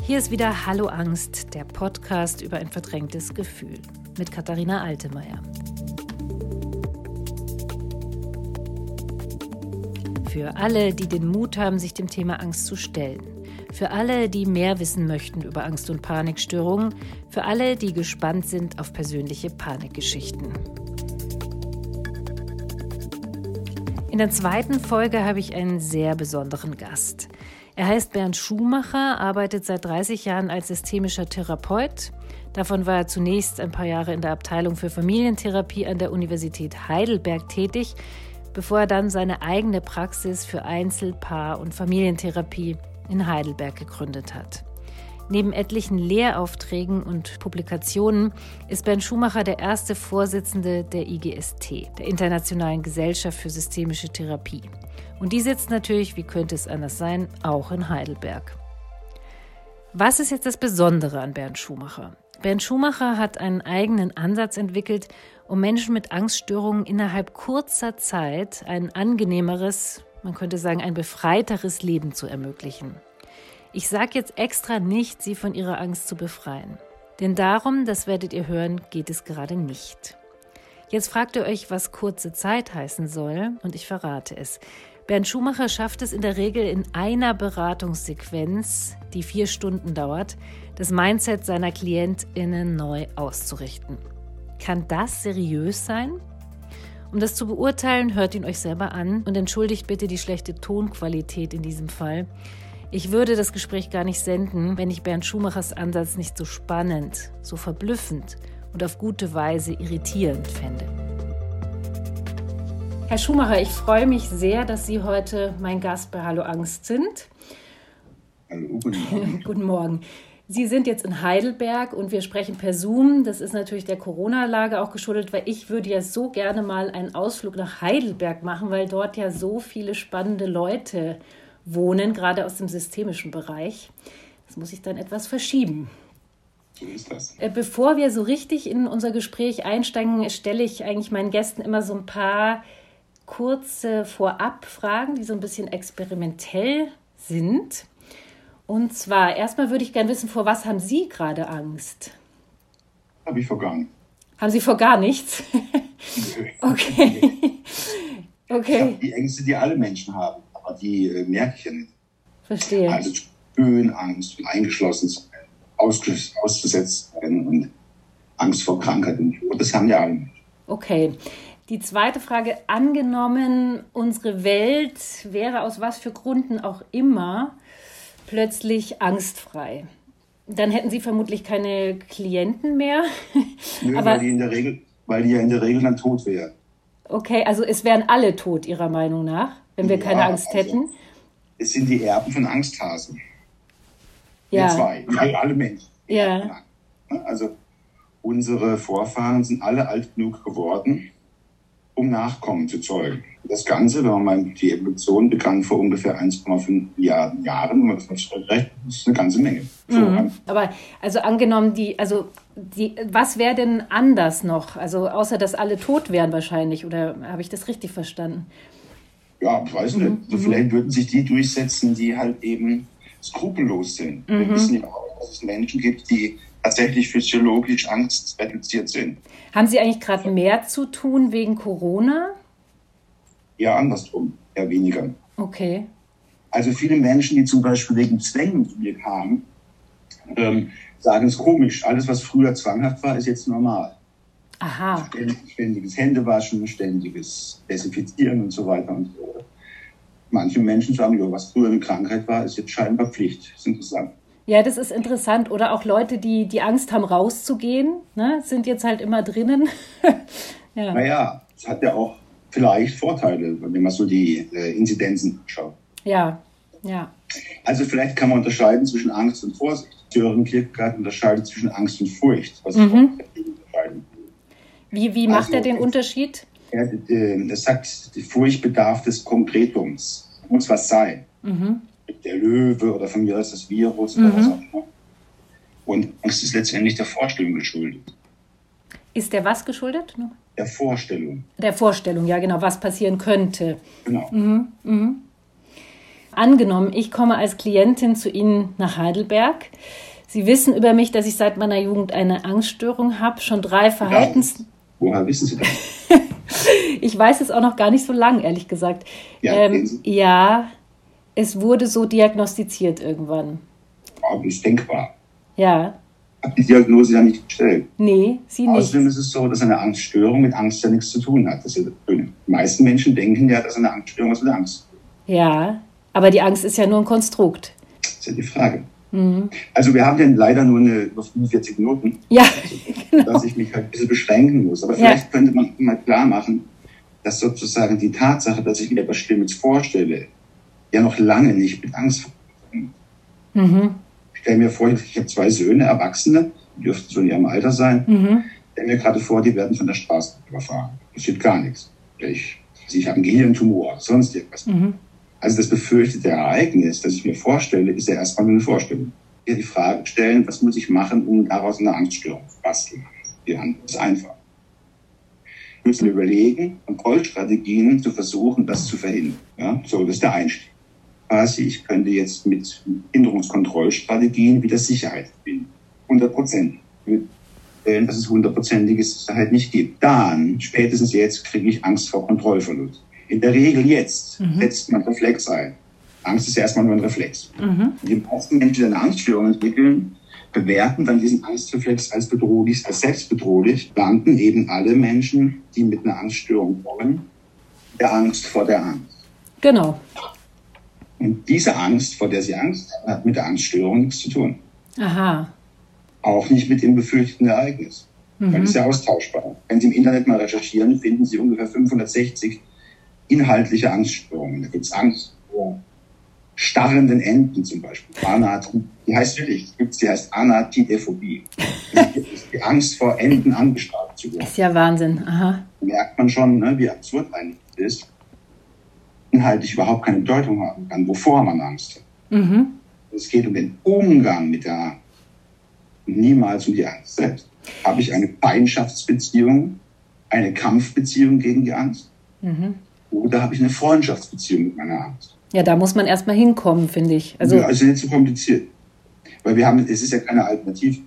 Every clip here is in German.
Hier ist wieder Hallo Angst, der Podcast über ein verdrängtes Gefühl mit Katharina Altemeyer. Für alle, die den Mut haben, sich dem Thema Angst zu stellen. Für alle, die mehr wissen möchten über Angst- und Panikstörungen. Für alle, die gespannt sind auf persönliche Panikgeschichten. In der zweiten Folge habe ich einen sehr besonderen Gast. Er heißt Bernd Schumacher, arbeitet seit 30 Jahren als systemischer Therapeut. Davon war er zunächst ein paar Jahre in der Abteilung für Familientherapie an der Universität Heidelberg tätig, bevor er dann seine eigene Praxis für Einzel-, Paar- und Familientherapie in Heidelberg gegründet hat. Neben etlichen Lehraufträgen und Publikationen ist Bernd Schumacher der erste Vorsitzende der IGST, der Internationalen Gesellschaft für Systemische Therapie. Und die sitzt natürlich, wie könnte es anders sein, auch in Heidelberg. Was ist jetzt das Besondere an Bernd Schumacher? Bernd Schumacher hat einen eigenen Ansatz entwickelt, um Menschen mit Angststörungen innerhalb kurzer Zeit ein angenehmeres, man könnte sagen ein befreiteres Leben zu ermöglichen. Ich sage jetzt extra nicht, sie von ihrer Angst zu befreien. Denn darum, das werdet ihr hören, geht es gerade nicht. Jetzt fragt ihr euch, was kurze Zeit heißen soll, und ich verrate es. Bernd Schumacher schafft es in der Regel in einer Beratungssequenz, die vier Stunden dauert, das Mindset seiner KlientInnen neu auszurichten. Kann das seriös sein? Um das zu beurteilen, hört ihn euch selber an und entschuldigt bitte die schlechte Tonqualität in diesem Fall. Ich würde das Gespräch gar nicht senden, wenn ich Bernd Schumachers Ansatz nicht so spannend, so verblüffend und auf gute Weise irritierend fände. Herr Schumacher, ich freue mich sehr, dass Sie heute mein Gast bei Hallo Angst sind. Hallo, guten Morgen. guten Morgen. Sie sind jetzt in Heidelberg und wir sprechen per Zoom. Das ist natürlich der Corona-Lage auch geschuldet, weil ich würde ja so gerne mal einen Ausflug nach Heidelberg machen, weil dort ja so viele spannende Leute wohnen, gerade aus dem systemischen Bereich. Das muss ich dann etwas verschieben. So ist das. Äh, bevor wir so richtig in unser Gespräch einsteigen, stelle ich eigentlich meinen Gästen immer so ein paar kurze Vorabfragen, die so ein bisschen experimentell sind. Und zwar, erstmal würde ich gerne wissen, vor was haben Sie gerade Angst? Habe ich vor gar nichts. Haben Sie vor gar nichts? okay. okay. die Ängste, die alle Menschen haben, die äh, merke ich ja nicht. Verstehe. Also Höhenangst und eingeschlossen sein, ausgesetzt sein und Angst vor Krankheit und Das haben ja alle Menschen. Okay. Die zweite Frage, angenommen, unsere Welt wäre aus was für Gründen auch immer plötzlich angstfrei. Dann hätten Sie vermutlich keine Klienten mehr. Nö, Aber, weil, die in der Regel, weil die ja in der Regel dann tot wären. Okay, also es wären alle tot, Ihrer Meinung nach, wenn wir ja, keine Angst also, hätten. Es sind die Erben von Angsthasen. Ja. Wir zwei, alle, alle Menschen. Ja. Also unsere Vorfahren sind alle alt genug geworden, um Nachkommen zu zeugen. Das Ganze, wenn man mal die Evolution begann vor ungefähr 1,5 Milliarden Jahren, wenn man das rechnet, ist eine ganze Menge. Mhm. Aber also angenommen, die, also die, was wäre denn anders noch? Also außer dass alle tot wären wahrscheinlich, oder habe ich das richtig verstanden? Ja, ich weiß nicht. Mhm. So vielleicht würden sich die durchsetzen, die halt eben skrupellos sind. Mhm. Wir wissen ja auch, dass es Menschen gibt, die tatsächlich physiologisch angstreduziert sind. Haben Sie eigentlich gerade mehr zu tun wegen Corona? Ja, andersrum, eher weniger. Okay. Also viele Menschen, die zum Beispiel wegen Zwängen zu mir kamen, ähm, sagen es komisch. Alles, was früher zwanghaft war, ist jetzt normal. Aha. Ständiges Händewaschen, ständiges Desinfizieren und so weiter und so. Manche Menschen sagen, ja, was früher eine Krankheit war, ist jetzt scheinbar Pflicht. Das ist interessant. Ja, das ist interessant. Oder auch Leute, die die Angst haben, rauszugehen, ne, sind jetzt halt immer drinnen. ja. Naja, es hat ja auch vielleicht Vorteile, wenn man so die äh, Inzidenzen anschaut. Ja, ja. Also vielleicht kann man unterscheiden zwischen Angst und Vorsicht. Sören Kierkegaard unterscheidet zwischen Angst und Furcht. Was mhm. Wie, wie macht also, er den Unterschied? Er, äh, er sagt, die Furcht bedarf des Konkretums. Muss was sein. Mhm der Löwe oder von mir aus das Virus mhm. oder was auch immer. Und Angst ist letztendlich der Vorstellung geschuldet. Ist der was geschuldet? Der Vorstellung. Der Vorstellung, ja genau, was passieren könnte. Genau. Mhm. Mhm. Angenommen, ich komme als Klientin zu Ihnen nach Heidelberg. Sie wissen über mich, dass ich seit meiner Jugend eine Angststörung habe, schon drei Verhaltens... Woher wissen Sie das? ich weiß es auch noch gar nicht so lang, ehrlich gesagt. Ja, ähm, ja, es wurde so diagnostiziert irgendwann. Aber ist denkbar. Ja. Habe die Diagnose ja nicht gestellt. Nee, sie nicht. Außerdem ist es so, dass eine Angststörung mit Angst ja nichts zu tun hat. Das ist ja Die meisten Menschen denken ja, dass eine Angststörung was mit Angst. Ja, aber die Angst ist ja nur ein Konstrukt. Das ist ja die Frage. Mhm. Also wir haben ja leider nur eine, nur 45 Minuten, ja, genau. dass ich mich halt ein bisschen beschränken muss. Aber vielleicht ja. könnte man mal klar machen, dass sozusagen die Tatsache, dass ich mir etwas Schlimmes vorstelle, ja noch lange nicht mit Angst verbunden mhm. Ich stelle mir vor, ich habe zwei Söhne, Erwachsene, die dürften so in ihrem Alter sein. Mhm. Ich stelle mir gerade vor, die werden von der Straße überfahren. Das steht gar nichts. Ich, ich habe einen Gehirntumor, sonst irgendwas. Mhm. Also das befürchtete Ereignis, das ich mir vorstelle, ist ja erstmal nur eine Vorstellung. Hier die Frage stellen, was muss ich machen, um daraus eine Angststörung zu basteln? Die Antwort ist einfach. Wir müssen überlegen, Kontrollstrategien zu versuchen, das zu verhindern. Ja, so, das ist der Einstieg. Quasi, ich könnte jetzt mit Hinderungskontrollstrategien wieder Sicherheit gewinnen. 100 Prozent. Dass es hundertprozentige Sicherheit nicht gibt. Dann, spätestens jetzt, kriege ich Angst vor Kontrollverlust. In der Regel jetzt mhm. setzt man Reflex ein. Angst ist ja erstmal nur ein Reflex. Mhm. Die meisten Menschen, die eine Angststörung entwickeln, bewerten dann diesen Angstreflex als bedrohlich, als selbstbedrohlich, landen eben alle Menschen, die mit einer Angststörung kommen, der Angst vor der Angst. Genau. Und diese Angst, vor der sie Angst haben, hat mit der Angststörung nichts zu tun. Aha. Auch nicht mit dem befürchteten Ereignis. Mhm. Weil das ist ja austauschbar. Wenn Sie im Internet mal recherchieren, finden Sie ungefähr 560 inhaltliche Angststörungen. Da gibt es Angst vor starrenden Enden zum Beispiel. Anat, die heißt wirklich, gibt's, die heißt Anatidephobie. die Angst vor Enden angestarrt zu werden. Ist ja Wahnsinn. Aha. Da merkt man schon, ne, wie absurd eigentlich ist. Inhaltlich überhaupt keine Bedeutung haben kann, wovor man Angst hat. Mhm. Es geht um den Umgang mit der Angst. Niemals um die Angst selbst. Habe ich eine Feindschaftsbeziehung, eine Kampfbeziehung gegen die Angst? Mhm. Oder habe ich eine Freundschaftsbeziehung mit meiner Angst? Ja, da muss man erstmal hinkommen, finde ich. Also, ja, also nicht zu so kompliziert. Weil wir haben, es ist ja keine Alternative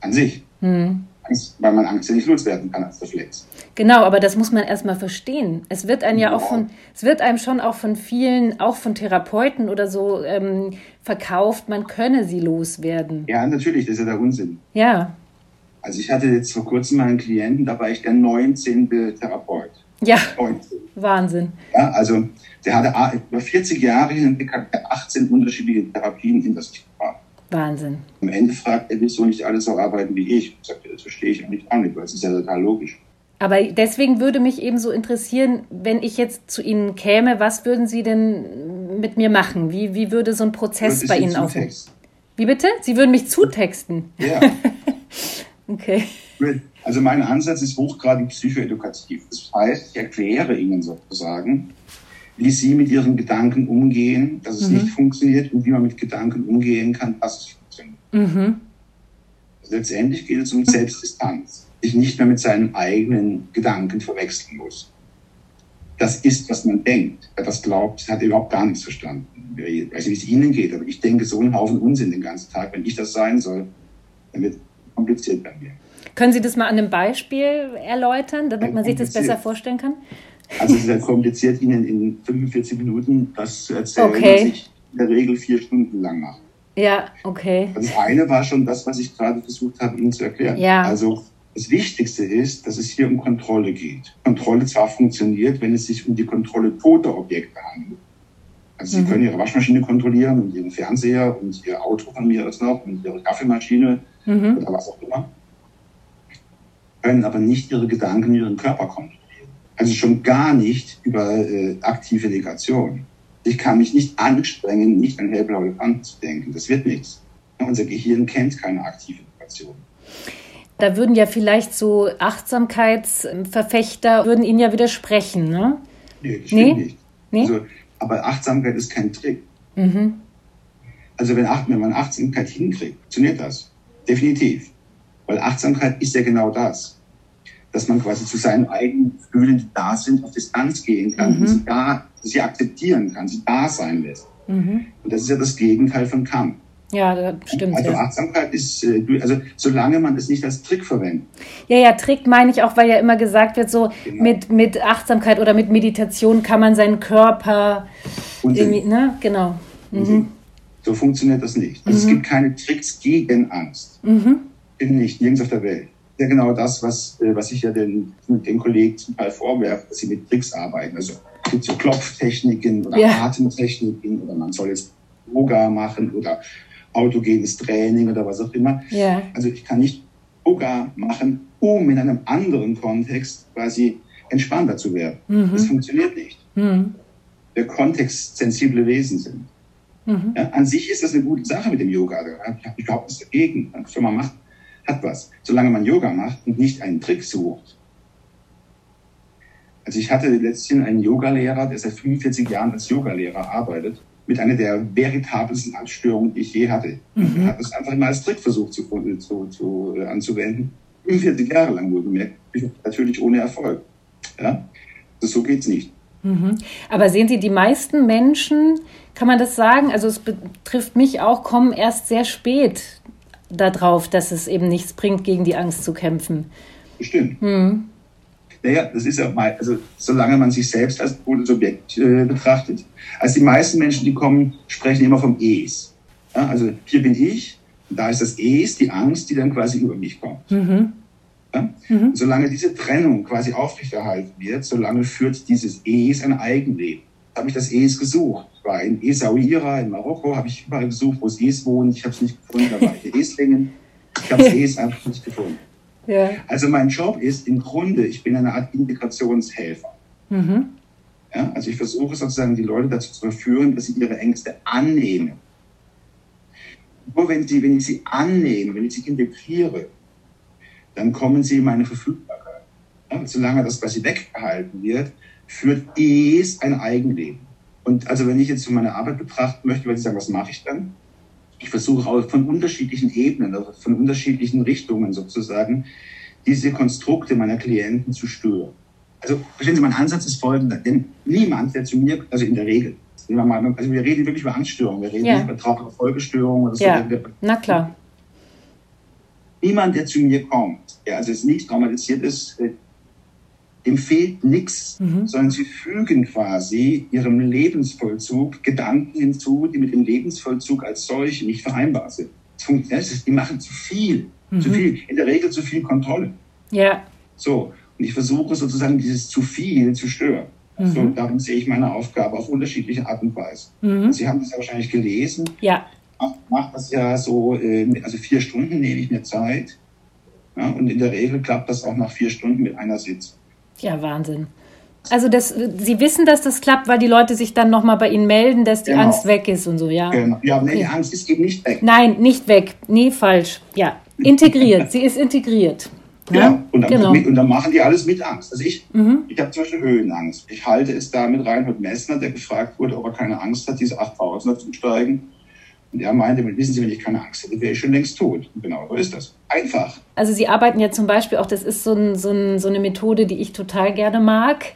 an sich. Hm. Angst, weil man Angst ja nicht loswerden kann als Reflex. Genau, aber das muss man erstmal verstehen. Es wird einem ja, ja auch von, es wird einem schon auch von vielen, auch von Therapeuten oder so ähm, verkauft, man könne sie loswerden. Ja, natürlich, das ist ja der Unsinn. Ja. Also ich hatte jetzt vor kurzem mal einen Klienten, da war ich der 19. Therapeut. Ja. 19. Wahnsinn. Ja, also der hatte über 40 Jahre hinweg 18 unterschiedliche Therapien in das Thema. Wahnsinn. Am Ende fragt er, wieso nicht alle so arbeiten wie ich. Ich sagte, das verstehe ich eigentlich auch nicht, weil es ist ja total logisch. Aber deswegen würde mich eben so interessieren, wenn ich jetzt zu Ihnen käme, was würden Sie denn mit mir machen? Wie, wie würde so ein Prozess bei Ihnen aussehen? Wie bitte? Sie würden mich zutexten? Ja. okay. Also mein Ansatz ist hochgradig psychoedukativ. Das heißt, ich erkläre Ihnen sozusagen, wie Sie mit Ihren Gedanken umgehen, dass es mhm. nicht funktioniert und wie man mit Gedanken umgehen kann, dass es funktioniert. Mhm. Letztendlich geht es um Selbstdistanz, sich nicht mehr mit seinen eigenen Gedanken verwechseln muss. Das ist, was man denkt. Wer das glaubt, hat überhaupt gar nichts verstanden. Ich weiß nicht, wie es Ihnen geht, aber ich denke so einen Haufen Unsinn den ganzen Tag. Wenn ich das sein soll, dann wird es kompliziert bei mir. Können Sie das mal an einem Beispiel erläutern, damit man sich das besser vorstellen kann? Also es ist ja kompliziert, Ihnen in 45 Minuten das zu erzählen, okay. was ich in der Regel vier Stunden lang mache. Ja, okay. Das eine war schon das, was ich gerade versucht habe, Ihnen zu erklären. Ja. Also das Wichtigste ist, dass es hier um Kontrolle geht. Kontrolle zwar funktioniert, wenn es sich um die Kontrolle toter Objekte handelt. Also Sie mhm. können Ihre Waschmaschine kontrollieren und Ihren Fernseher und Ihr Auto von mir aus noch und Ihre Kaffeemaschine mhm. oder was auch immer können aber nicht ihre Gedanken, ihren Körper kontrollieren. Also schon gar nicht über äh, aktive Negation. Ich kann mich nicht anstrengen, nicht an hellblaue Elefanten zu denken. Das wird nichts. Unser Gehirn kennt keine aktive Negation. Da würden ja vielleicht so Achtsamkeitsverfechter würden Ihnen ja widersprechen, ne? Nee, das nee? nicht. Nee? Also, aber Achtsamkeit ist kein Trick. Mhm. Also wenn, wenn man Achtsamkeit hinkriegt, funktioniert das. Definitiv. Weil Achtsamkeit ist ja genau das dass man quasi zu seinen eigenen Gefühlen, die da sind, auf Distanz gehen kann, mhm. sie, da, sie akzeptieren kann, sie da sein lässt. Mhm. Und das ist ja das Gegenteil von Kampf. Ja, das stimmt. Also ja. Achtsamkeit ist, äh, also solange man es nicht als Trick verwendet. Ja, ja, Trick meine ich auch, weil ja immer gesagt wird, so genau. mit, mit Achtsamkeit oder mit Meditation kann man seinen Körper irgendwie, ne? Genau. Mhm. So funktioniert das nicht. Also mhm. Es gibt keine Tricks gegen Angst. Mhm. Nicht, nirgends auf der Welt. Ja, genau das, was, äh, was ich ja den, den Kollegen zum Teil vorwerfe, dass sie mit Tricks arbeiten. Also es gibt so Klopftechniken oder ja. Atemtechniken oder man soll jetzt Yoga machen oder autogenes Training oder was auch immer. Ja. Also ich kann nicht Yoga machen, um in einem anderen Kontext quasi entspannter zu werden. Mhm. Das funktioniert nicht. Mhm. Wir kontextsensible Wesen sind. Mhm. Ja, an sich ist das eine gute Sache mit dem Yoga. Ich habe überhaupt nichts dagegen. Was man macht, hat was. Solange man Yoga macht und nicht einen Trick sucht. Also ich hatte letztens einen Yogalehrer, der seit 45 Jahren als Yogalehrer arbeitet mit einer der veritabelsten Angststörungen, die ich je hatte. Mhm. Er hat es einfach mal als Trick versucht zu, zu, zu, äh, anzuwenden. 45 Jahre lang wohlgemerkt, natürlich ohne Erfolg. Ja? Also so geht's nicht. Mhm. Aber sehen Sie, die meisten Menschen, kann man das sagen, also es betrifft mich auch, kommen erst sehr spät darauf, dass es eben nichts bringt, gegen die Angst zu kämpfen. Bestimmt. Mhm. Naja, das ist ja mal, also solange man sich selbst als Subjekt äh, betrachtet. Also die meisten Menschen, die kommen, sprechen immer vom Es. Ja, also hier bin ich, da ist das Es, die Angst, die dann quasi über mich kommt. Mhm. Ja? Mhm. Solange diese Trennung quasi aufrechterhalten wird, solange führt dieses Es ein Eigenleben. Habe ich das Es gesucht. Ich war in Essaouira, in Marokko, habe ich überall gesucht, wo es Es wohnt. Ich habe es nicht gefunden, da war ich in Eslingen. Ich habe das Es einfach nicht gefunden. Ja. Also mein Job ist im Grunde, ich bin eine Art Integrationshelfer. Mhm. Ja, also ich versuche sozusagen die Leute dazu zu verführen, dass sie ihre Ängste annehmen. Nur wenn, sie, wenn ich sie annehme, wenn ich sie integriere, dann kommen sie in meine Verfügbarkeit. Ja, solange das quasi weggehalten wird, führt es ein Eigenleben. Und also wenn ich jetzt so meine Arbeit betrachten möchte, würde ich sagen, was mache ich dann? ich versuche auch von unterschiedlichen Ebenen, also von unterschiedlichen Richtungen sozusagen, diese Konstrukte meiner Klienten zu stören. Also verstehen Sie, mein Ansatz ist folgender, denn niemand, der zu mir, also in der Regel, also wir reden wirklich über Angststörungen, wir reden nicht über Trauerfolgestörungen oder so. Ja. Na klar. Niemand, der zu mir kommt, der also jetzt nicht traumatisiert ist, äh, dem fehlt nichts, mhm. sondern sie fügen quasi ihrem Lebensvollzug Gedanken hinzu, die mit dem Lebensvollzug als solch nicht vereinbar sind. Die machen zu viel, mhm. zu viel, in der Regel zu viel Kontrolle. Ja. So, und ich versuche sozusagen dieses zu viel zu stören. Mhm. So, darum sehe ich meine Aufgabe auf unterschiedliche Art und Weise. Mhm. Sie haben das ja wahrscheinlich gelesen. Ja. Ich mache das ja so, äh, also vier Stunden nehme ich mir Zeit. Ja, und in der Regel klappt das auch nach vier Stunden mit einer Sitzung. Ja, Wahnsinn. Also das, Sie wissen, dass das klappt, weil die Leute sich dann nochmal bei Ihnen melden, dass die genau. Angst weg ist und so, ja? Genau. Ja, nee, okay. die Angst ist eben nicht weg. Nein, nicht weg. Nee, falsch. Ja, integriert. Sie ist integriert. Ja, ja. Und, dann genau. mit, und dann machen die alles mit Angst. Also ich, mhm. ich habe zum Beispiel Höhenangst. Ich halte es da mit Reinhold Messner, der gefragt wurde, ob er keine Angst hat, diese 8000er zu steigen. Und er meinte, wissen Sie, wenn ich keine Angst hätte, wäre ich schon längst tot. Und genau so ist das. Einfach. Also Sie arbeiten ja zum Beispiel auch, das ist so, ein, so, ein, so eine Methode, die ich total gerne mag.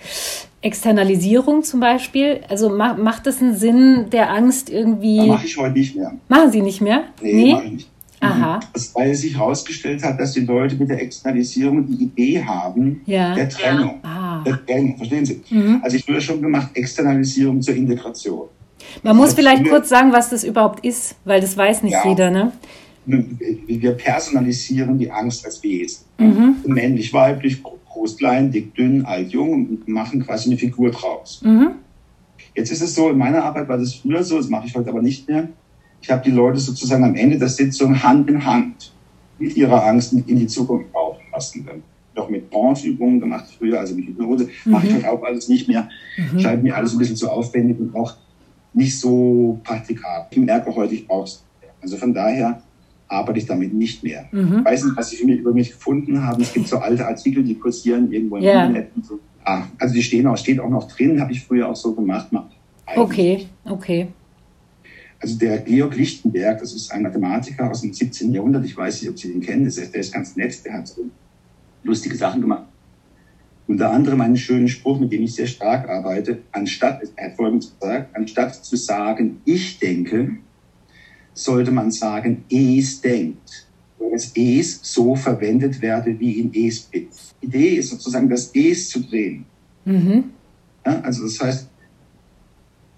Externalisierung zum Beispiel. Also macht, macht das einen Sinn der Angst irgendwie? Mache ich heute nicht mehr. Machen Sie nicht mehr? Nee, nee? mache ich nicht. Aha. Das, weil sich herausgestellt hat, dass die Leute mit der Externalisierung die Idee haben ja. der Trennung. Ja. Ah. Der Trennung, verstehen Sie? Mhm. Also ich würde schon gemacht, Externalisierung zur Integration. Man muss vielleicht kurz sagen, was das überhaupt ist, weil das weiß nicht ja. jeder, ne? Wir personalisieren die Angst als Wesen. Mhm. Männlich, weiblich, groß, klein, dick, dünn, alt, jung und machen quasi eine Figur draus. Mhm. Jetzt ist es so, in meiner Arbeit war das früher so, das mache ich heute aber nicht mehr. Ich habe die Leute sozusagen am Ende der Sitzung Hand in Hand mit ihrer Angst in die Zukunft tauchen lassen. Noch mit Brancheübungen gemacht früher, also mit Hypnose, mhm. mache ich heute auch alles nicht mehr. Mhm. Scheint mir alles ein bisschen zu aufwendig und auch nicht so praktikabel. Ich merke heute, ich brauche es. Also von daher arbeite ich damit nicht mehr. Mhm. Ich weiß nicht, was Sie über mich gefunden haben. Es gibt so alte Artikel, die kursieren irgendwo im yeah. Internet. So. Ah, also die stehen auch, steht auch noch drin, habe ich früher auch so gemacht. Okay, okay. Also der Georg Lichtenberg, das ist ein Mathematiker aus dem 17. Jahrhundert, ich weiß nicht, ob Sie den kennen, der ist ganz nett, der hat so lustige Sachen gemacht. Unter anderem einen schönen Spruch, mit dem ich sehr stark arbeite. Anstatt, er hat folgendes gesagt, anstatt zu sagen, ich denke, sollte man sagen, es denkt. Weil das es so verwendet werde wie in es bin. Die Idee ist sozusagen, das es zu drehen. Mhm. Ja, also das heißt,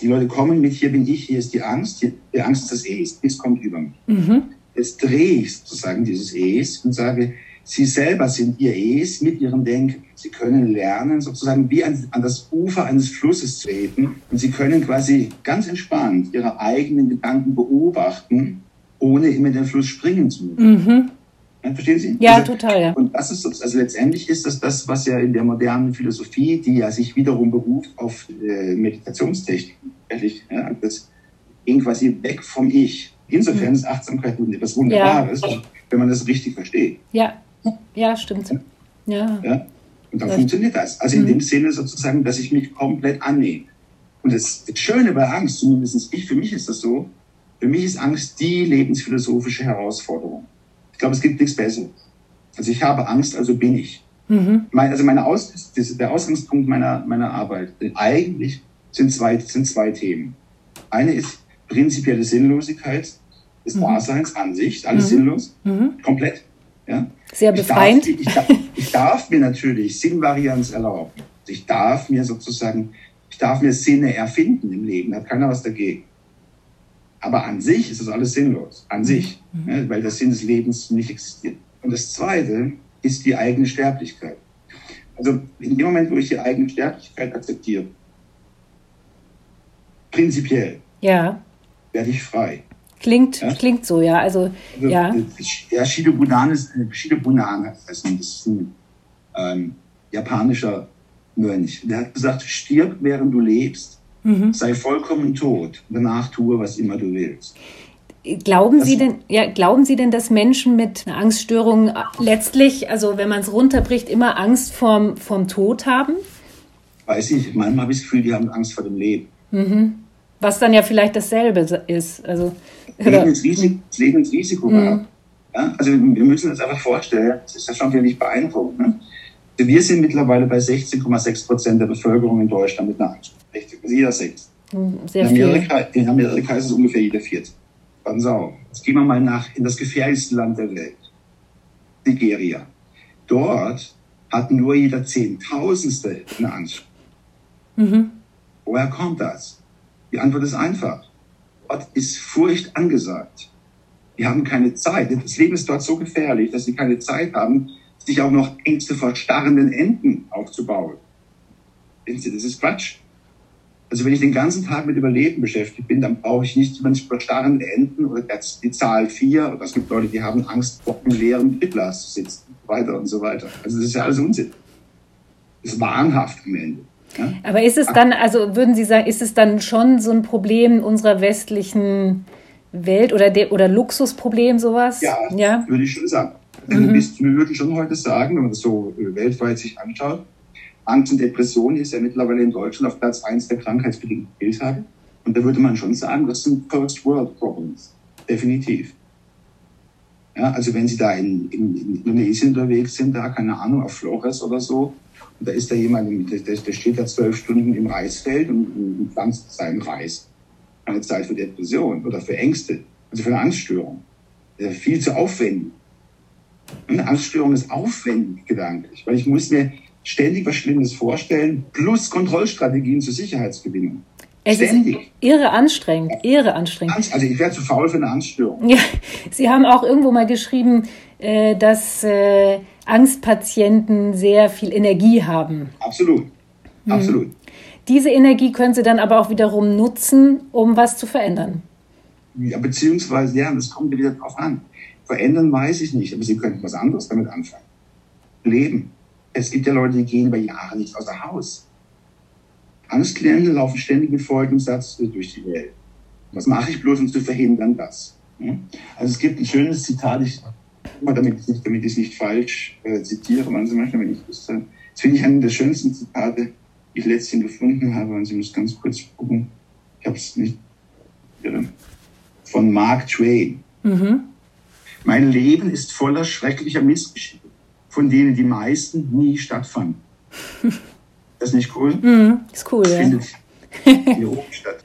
die Leute kommen mit, hier bin ich, hier ist die Angst, hier, die Angst ist das Es, es kommt über mich. Mhm. Jetzt drehe ich sozusagen dieses Es und sage, Sie selber sind ihr Es mit ihrem Denken. Sie können lernen, sozusagen wie an, an, das Ufer eines Flusses treten und sie können quasi ganz entspannt ihre eigenen Gedanken beobachten, ohne immer in den Fluss springen zu müssen. Mhm. Ja, verstehen Sie? Ja, also, total. Ja. Und das ist also letztendlich ist das das, was ja in der modernen Philosophie, die ja sich wiederum beruft auf äh, Meditationstechniken, ehrlich, ja, das ging quasi weg vom Ich. Insofern mhm. ist Achtsamkeit etwas Wunderbares, ja. wenn man das richtig versteht. Ja, ja, stimmt. Ja. ja? Und dann das funktioniert das. Also in mhm. dem Sinne sozusagen, dass ich mich komplett annehme. Und das, Schöne bei Angst, zumindest ich, für mich ist das so, für mich ist Angst die lebensphilosophische Herausforderung. Ich glaube, es gibt nichts Besseres. Also ich habe Angst, also bin ich. Mhm. Mein, also meine Aus, das, der Ausgangspunkt meiner, meiner Arbeit, eigentlich sind zwei, sind zwei Themen. Eine ist prinzipielle Sinnlosigkeit des mhm. Daseins an sich, alles mhm. sinnlos, mhm. komplett. Ja? Sehr befreiend. Ich darf, ich, darf, ich darf, mir natürlich Sinnvarianz erlauben. Ich darf mir sozusagen, ich darf mir Sinne erfinden im Leben, da hat keiner was dagegen. Aber an sich ist das alles sinnlos, an sich, mhm. ja, weil der Sinn des Lebens nicht existiert. Und das Zweite ist die eigene Sterblichkeit. Also in dem Moment, wo ich die eigene Sterblichkeit akzeptiere, prinzipiell, ja. werde ich frei. Klingt, ja? klingt so, ja. Also, also ja. Ja, Shidobunan ist, Shidobunan das ist ein ähm, japanischer Mönch. Der hat gesagt, stirb, während du lebst, mhm. sei vollkommen tot, danach tue, was immer du willst. Glauben das Sie denn, ja, glauben Sie denn, dass Menschen mit einer Angststörung letztlich, also wenn man es runterbricht, immer Angst vorm, vorm Tod haben? Weiß ich, manchmal habe ich das Gefühl, die haben Angst vor dem Leben. Mhm. Was dann ja vielleicht dasselbe ist. Also, Leben ins Risiko, Leben ins Risiko mhm. Ja, also wir müssen uns einfach vorstellen, das ist ja schon wirklich beeindruckend. Ne? Also wir sind mittlerweile bei 16,6 Prozent der Bevölkerung in Deutschland mit einer Angst. Also jeder sechs. Mhm, sehr in, Amerika, viel. in Amerika ist es ungefähr jeder vierte. Passen auf. Jetzt gehen wir mal nach in das gefährlichste Land der Welt. Nigeria. Dort hat nur jeder Zehntausendste eine Angst. Mhm. Woher kommt das? Die Antwort ist einfach. Dort ist Furcht angesagt. Die haben keine Zeit. Das Leben ist dort so gefährlich, dass sie keine Zeit haben, sich auch noch Ängste vor starrenden Enten aufzubauen. Das ist Quatsch. Also wenn ich den ganzen Tag mit Überleben beschäftigt bin, dann brauche ich nicht über starrende Enten oder die Zahl vier. Oder es gibt Leute, die haben Angst, vor einem leeren Bildglas zu sitzen, weiter und so weiter. Also das ist ja alles Unsinn. Das ist wahnhaft am Ende. Ja? Aber ist es dann, also würden Sie sagen, ist es dann schon so ein Problem unserer westlichen Welt oder, de, oder Luxusproblem sowas? Ja, ja? würde ich schon sagen. Also mhm. wir würden schon heute sagen, wenn man das so äh, weltweit sich anschaut, Angst und Depression ist ja mittlerweile in Deutschland auf Platz 1 der krankheitsbedingten Fehltage. Und da würde man schon sagen, das sind First World Problems. Definitiv. Ja, also wenn Sie da in, in, in Indonesien unterwegs sind, da, keine Ahnung, auf Flores oder so, und da ist da jemand, der, der steht da zwölf Stunden im Reisfeld und, und pflanzt seinen Reis. Eine Zeit für Depression oder für Ängste, also für eine Angststörung. Viel zu aufwendig. Eine Angststörung ist aufwendig gedanklich, weil ich muss mir ständig was Schlimmes vorstellen, plus Kontrollstrategien zur Sicherheitsgewinnung. Es Ständig. ist irre anstrengend, irre anstrengend. Also ich wäre zu faul für eine Angststörung. Ja, Sie haben auch irgendwo mal geschrieben, äh, dass äh, Angstpatienten sehr viel Energie haben. Absolut, mhm. absolut. Diese Energie können Sie dann aber auch wiederum nutzen, um was zu verändern. Ja, beziehungsweise, ja, das kommt wieder drauf an. Verändern weiß ich nicht, aber Sie könnten was anderes damit anfangen. Leben. Es gibt ja Leute, die gehen über Jahre nicht außer Haus. Angstklienten laufen ständig mit folgendem Satz durch die Welt. Was mache ich bloß, um zu verhindern das? Also es gibt ein schönes Zitat, ich damit ich nicht, damit ich es nicht falsch äh, zitiere, man Sie manchmal, wenn ich das, äh, das finde ich einen der schönsten Zitate, die ich letztens gefunden habe, und Sie müssen ganz kurz gucken, ich habe es nicht, äh, von Mark Twain. Mhm. Mein Leben ist voller schrecklicher Missgeschicke, von denen die meisten nie stattfanden. Das ist nicht cool? Mhm, ist cool, das ja. findet hier oben statt.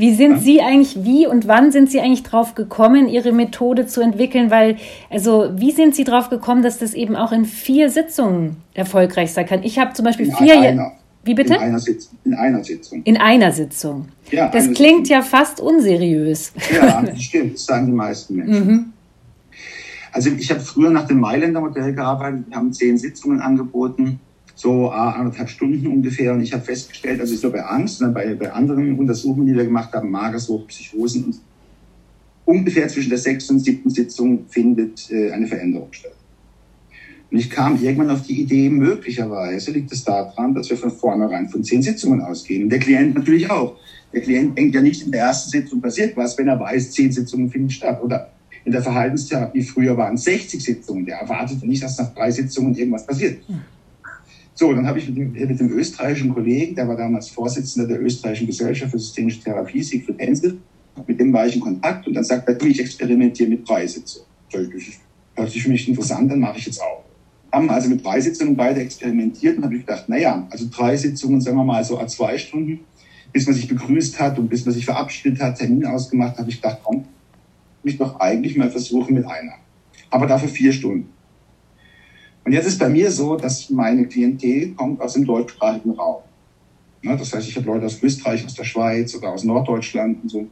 Wie sind Sie eigentlich, wie und wann sind Sie eigentlich drauf gekommen, Ihre Methode zu entwickeln? Weil, also, wie sind Sie drauf gekommen, dass das eben auch in vier Sitzungen erfolgreich sein kann? Ich habe zum Beispiel In vier einer. Jahre. Wie bitte? In einer Sitzung. In einer Sitzung. In einer Sitzung. Ja, Das klingt ja fast unseriös. Ja, das stimmt. Das sagen die meisten Menschen. Mhm. Also ich habe früher nach dem Mailänder Modell gearbeitet. Wir haben zehn Sitzungen angeboten, so anderthalb Stunden ungefähr. Und ich habe festgestellt, also so bei Angst, ne, bei, bei anderen Untersuchungen, die wir gemacht haben, Magersucht, Psychosen, und ungefähr zwischen der sechsten und siebten Sitzung findet äh, eine Veränderung statt. Und ich kam irgendwann auf die Idee, möglicherweise liegt es daran, dass wir von vornherein von zehn Sitzungen ausgehen. Und der Klient natürlich auch. Der Klient denkt ja nicht, in der ersten Sitzung passiert was, wenn er weiß, zehn Sitzungen finden statt. Oder in der Verhaltenstherapie früher waren es 60 Sitzungen. Der erwartet nicht, dass nach drei Sitzungen irgendwas passiert. So, dann habe ich mit dem, mit dem österreichischen Kollegen, der war damals Vorsitzender der österreichischen Gesellschaft für systemische Therapie, Siegfried Hensel, mit dem war ich in Kontakt und dann sagt er, ich experimentiere mit drei Sitzungen. Das hört sich für mich interessant, dann mache ich jetzt auch. Haben also mit drei Sitzungen beide experimentiert und habe ich gedacht, naja, also drei Sitzungen, sagen wir mal so zwei Stunden, bis man sich begrüßt hat und bis man sich verabschiedet hat, Termin ausgemacht, habe ich gedacht, komm, mich doch eigentlich mal versuchen mit einer. Aber dafür vier Stunden. Und jetzt ist bei mir so, dass meine Klientel kommt aus dem deutschsprachigen Raum. Ja, das heißt, ich habe Leute aus Österreich, aus der Schweiz oder aus Norddeutschland und so.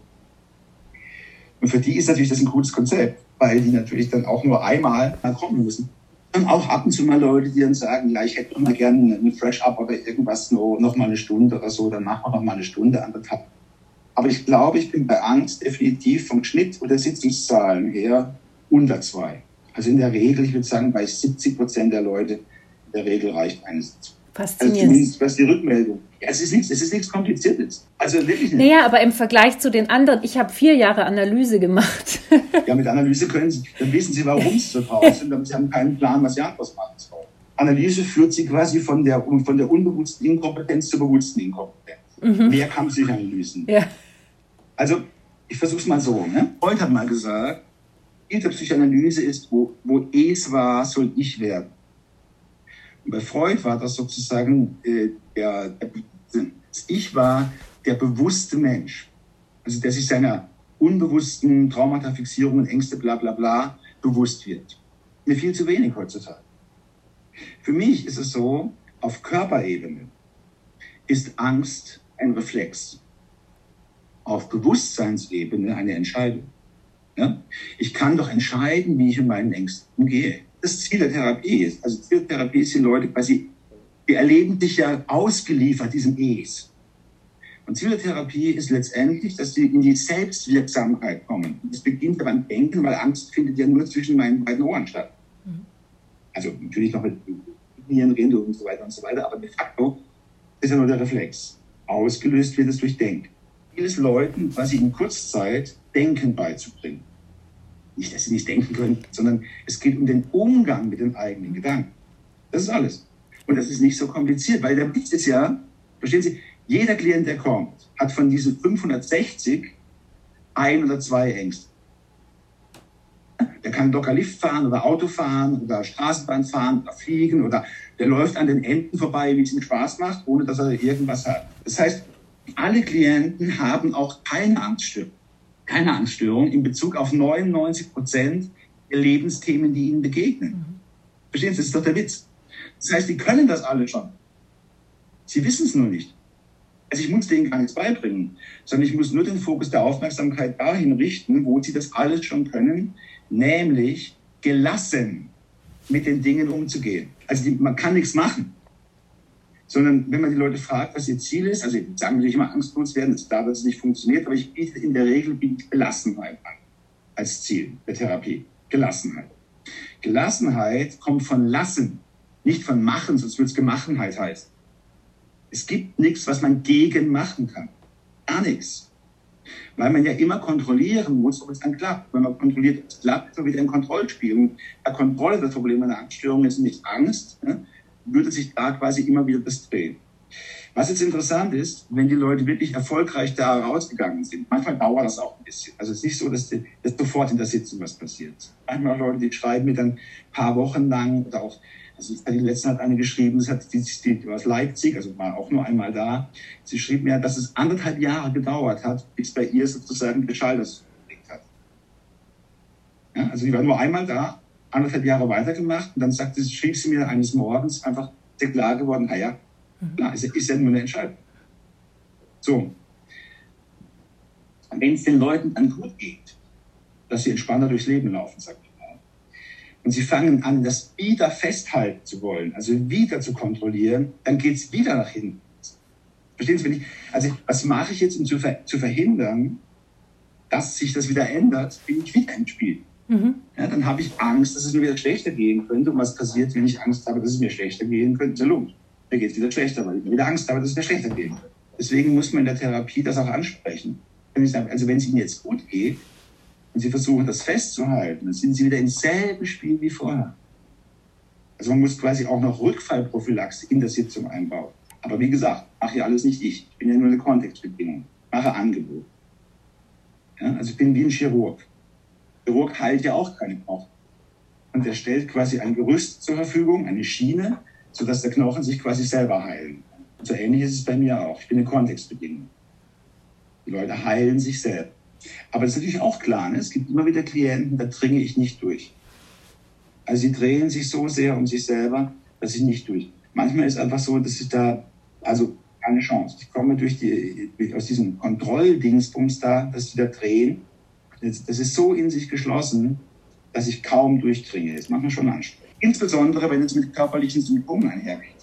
Und für die ist natürlich das ein gutes Konzept, weil die natürlich dann auch nur einmal mal kommen müssen. Dann auch ab und zu mal Leute, die dann sagen, ja, ich hätte mal gerne eine Fresh-Up oder irgendwas, noch, noch mal eine Stunde oder so, dann machen wir noch mal eine Stunde, anderthalb. Aber ich glaube, ich bin bei Angst definitiv vom Schnitt oder Sitzungszahlen her unter zwei. Also in der Regel, ich würde sagen, bei 70 Prozent der Leute, in der Regel reicht eine Sitzung. Also Faszinierend. zumindest was die Rückmeldung. Ja, es ist nichts, es ist nichts Kompliziertes. Also wirklich nicht. Naja, aber im Vergleich zu den anderen, ich habe vier Jahre Analyse gemacht. Ja, mit Analyse können Sie, dann wissen Sie, warum Sie so drauf sind, aber Sie haben keinen Plan, was Sie anders machen sollen. Analyse führt Sie quasi von der, von der unbewussten Inkompetenz zur bewussten Inkompetenz. Mehr kann sich Analysen. ja. Also, ich versuche es mal so. Ne? Freud hat mal gesagt, Ziel der Psychoanalyse ist, wo, wo es war, soll ich werden. Und bei Freud war das sozusagen, äh, der, der, Ich war der bewusste Mensch. Also der sich seiner unbewussten Traumata, Fixierungen, Ängste, bla bla bla bewusst wird. Mir viel zu wenig heutzutage. Für mich ist es so, auf Körperebene ist Angst ein Reflex. Auf Bewusstseinsebene eine Entscheidung. Ja? Ich kann doch entscheiden, wie ich mit meinen Ängsten umgehe. Das Ziel der Therapie ist, also Ziel der Therapie ist, die Leute quasi, die erleben dich ja ausgeliefert diesem Es. Und Ziel der Therapie ist letztendlich, dass sie in die Selbstwirksamkeit kommen. Das beginnt ja beim Denken, weil Angst findet ja nur zwischen meinen beiden Ohren statt. Also natürlich noch mit Hirnrinde und so weiter und so weiter, aber de facto ist ja nur der Reflex. Ausgelöst wird es durch Denken. Vieles Leuten quasi in Kurzzeit Denken beizubringen. Nicht, dass sie nicht denken können, sondern es geht um den Umgang mit den eigenen Gedanken. Das ist alles. Und das ist nicht so kompliziert, weil der Witz ist ja, verstehen Sie, jeder Klient, der kommt, hat von diesen 560 ein oder zwei Ängste. Der kann locker Lift fahren oder Auto fahren oder Straßenbahn fahren oder fliegen oder der läuft an den Enden vorbei, wie es ihm Spaß macht, ohne dass er irgendwas hat. Das heißt, alle Klienten haben auch keine Angststörung. Keine Angststörung in Bezug auf 99 Prozent der Lebensthemen, die ihnen begegnen. Verstehen Sie, das ist doch der Witz. Das heißt, die können das alle schon. Sie wissen es nur nicht. Also ich muss denen gar nichts beibringen, sondern ich muss nur den Fokus der Aufmerksamkeit dahin richten, wo sie das alles schon können, nämlich gelassen mit den Dingen umzugehen. Also die, man kann nichts machen, sondern wenn man die Leute fragt, was ihr Ziel ist, also sagen natürlich immer angstlos werden, ist klar, dass es nicht funktioniert, aber ich biete in der Regel biete Gelassenheit an als Ziel der Therapie. Gelassenheit. Gelassenheit kommt von Lassen, nicht von Machen, sonst würde es Gemachenheit heißen. Es gibt nichts, was man gegen machen kann. Gar nichts. Weil man ja immer kontrollieren muss, ob es dann klappt. Wenn man kontrolliert, ob es klappt, man wieder ein Kontrollspiel. Und der Kontrolle das Problem einer Angststörung ist nicht Angst, ne? Würde sich da quasi immer wieder das drehen. Was jetzt interessant ist, wenn die Leute wirklich erfolgreich da rausgegangen sind, manchmal dauert das auch ein bisschen. Also es ist nicht so, dass, die, dass sofort in der Sitzung was passiert. Manchmal Leute, die schreiben mir dann ein paar Wochen lang oder auch Also die letzte hat eine geschrieben, das hat die, die aus Leipzig, also war auch nur einmal da. Sie schrieb mir, dass es anderthalb Jahre gedauert hat, bis bei ihr sozusagen der Schall das hat. Ja, also die war nur einmal da, anderthalb Jahre weitergemacht und dann sagte schrieb sie mir eines Morgens einfach sehr klar geworden, naja, mhm. klar, ist, ist ja nur eine Entscheidung. So. Wenn es den Leuten dann gut geht, dass sie entspannter durchs Leben laufen, sagt und sie fangen an, das wieder festhalten zu wollen, also wieder zu kontrollieren, dann geht es wieder nach hinten. Verstehen Sie? mich? also was mache ich jetzt, um zu, ver zu verhindern, dass sich das wieder ändert, bin ich wieder im Spiel. Mhm. Ja, dann habe ich Angst, dass es mir wieder schlechter gehen könnte. Und was passiert, wenn ich Angst habe, dass es mir schlechter gehen könnte? Sehr logisch. Mir geht es wieder schlechter, weil ich wieder Angst habe, dass es mir schlechter gehen könnte. Deswegen muss man in der Therapie das auch ansprechen. Also wenn es Ihnen jetzt gut geht, und sie versuchen das festzuhalten, dann sind sie wieder im selben Spiel wie vorher. Also man muss quasi auch noch Rückfallprophylaxe in der Sitzung einbauen. Aber wie gesagt, mache ja alles nicht ich. Ich bin ja nur eine Kontextbedingung. Mache Angebot. Ja, also ich bin wie ein Chirurg. Chirurg heilt ja auch keine Knochen. Und der stellt quasi ein Gerüst zur Verfügung, eine Schiene, sodass der Knochen sich quasi selber heilen kann. So ähnlich ist es bei mir auch. Ich bin eine Kontextbedingung. Die Leute heilen sich selbst. Aber das ist natürlich auch klar, ne? es gibt immer wieder Klienten, da dringe ich nicht durch. Also sie drehen sich so sehr um sich selber, dass ich nicht durch. Manchmal ist es einfach so, dass ich da, also keine Chance. Ich komme durch die, aus diesem Kontrolldingsbums da, dass die da drehen. Das, das ist so in sich geschlossen, dass ich kaum durchdringe. Das macht mir schon anstrengend. Insbesondere, wenn es mit körperlichen Symptomen einhergeht.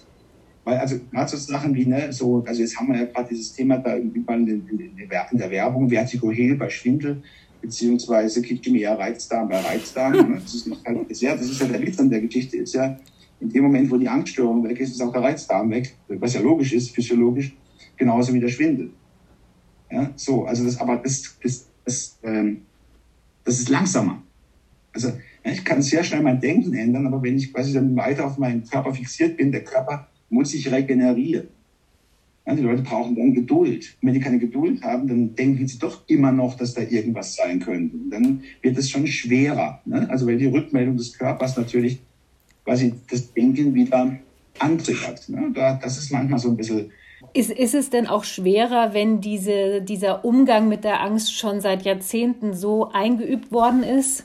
Weil also gerade so Sachen wie, ne, so, also jetzt haben wir ja gerade dieses Thema da überall in, in, der Werbung, Vertigo bei Schwindel, beziehungsweise Kitchimia Reizdarm bei Reizdarm. Ne? Das ist, halt, ist ja, das ist ja der Witz an der Geschichte, ist ja, in dem Moment, wo die Angststörung weg ist, ist auch der Reizdarm weg, was ja logisch ist, physiologisch, genauso wie der Schwindel. Ja, so, also das, aber das, das, das, ähm, das ist langsamer. Also ich kann sehr schnell mein Denken ändern, aber wenn ich quasi dann weiter auf meinen Körper fixiert bin, der Körper muss sich regenerieren. Ja, die Leute brauchen dann Geduld. Und wenn die keine Geduld haben, dann denken sie doch immer noch, dass da irgendwas sein könnte. Und dann wird es schon schwerer. Ne? Also weil die Rückmeldung des Körpers natürlich quasi das Denken wieder antriggert. Ne? Da, das ist manchmal so ein bisschen ist, ist es denn auch schwerer, wenn diese, dieser Umgang mit der Angst schon seit Jahrzehnten so eingeübt worden ist?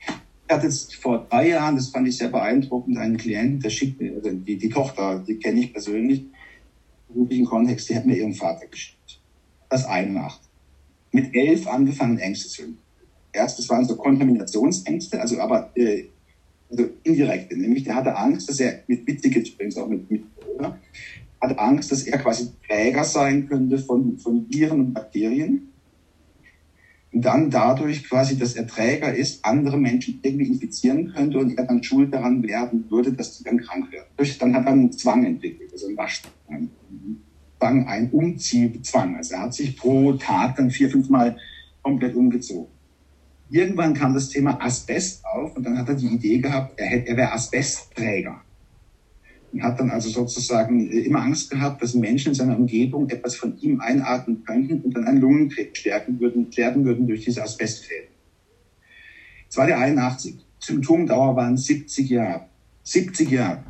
Ich hatte jetzt vor drei Jahren, das fand ich sehr beeindruckend, einen Klienten, der schickt mir, also die, die Tochter, die kenne ich persönlich, im beruflichen Kontext, die hat mir ihren Vater geschickt. Das eine Nacht. Mit elf angefangen, Ängste zu entwickeln. Erst, das waren so Kontaminationsängste, also aber äh, also indirekte, nämlich der hatte Angst, dass er mit Wittiget übrigens auch mit, mit Corona, hatte Angst, dass er quasi Träger sein könnte von, von Viren und Bakterien und dann dadurch quasi, dass er Träger ist, andere Menschen irgendwie infizieren könnte und er dann schuld daran werden würde, dass sie dann krank werden. Dann hat er einen Zwang entwickelt, also einen Waschzwang, Zwang, ein Umziehzwang. Also er hat sich pro Tag dann vier, fünf Mal komplett umgezogen. Irgendwann kam das Thema Asbest auf und dann hat er die Idee gehabt, er, hätte, er wäre Asbestträger und hat dann also sozusagen äh, immer Angst gehabt, dass Menschen in seiner Umgebung etwas von ihm einatmen könnten und dann einen Lungenkrebs stärken würden, sterben würden durch diese Asbestfäden. Es war der 81. Symptomdauer waren 70 Jahre. 70 Jahre.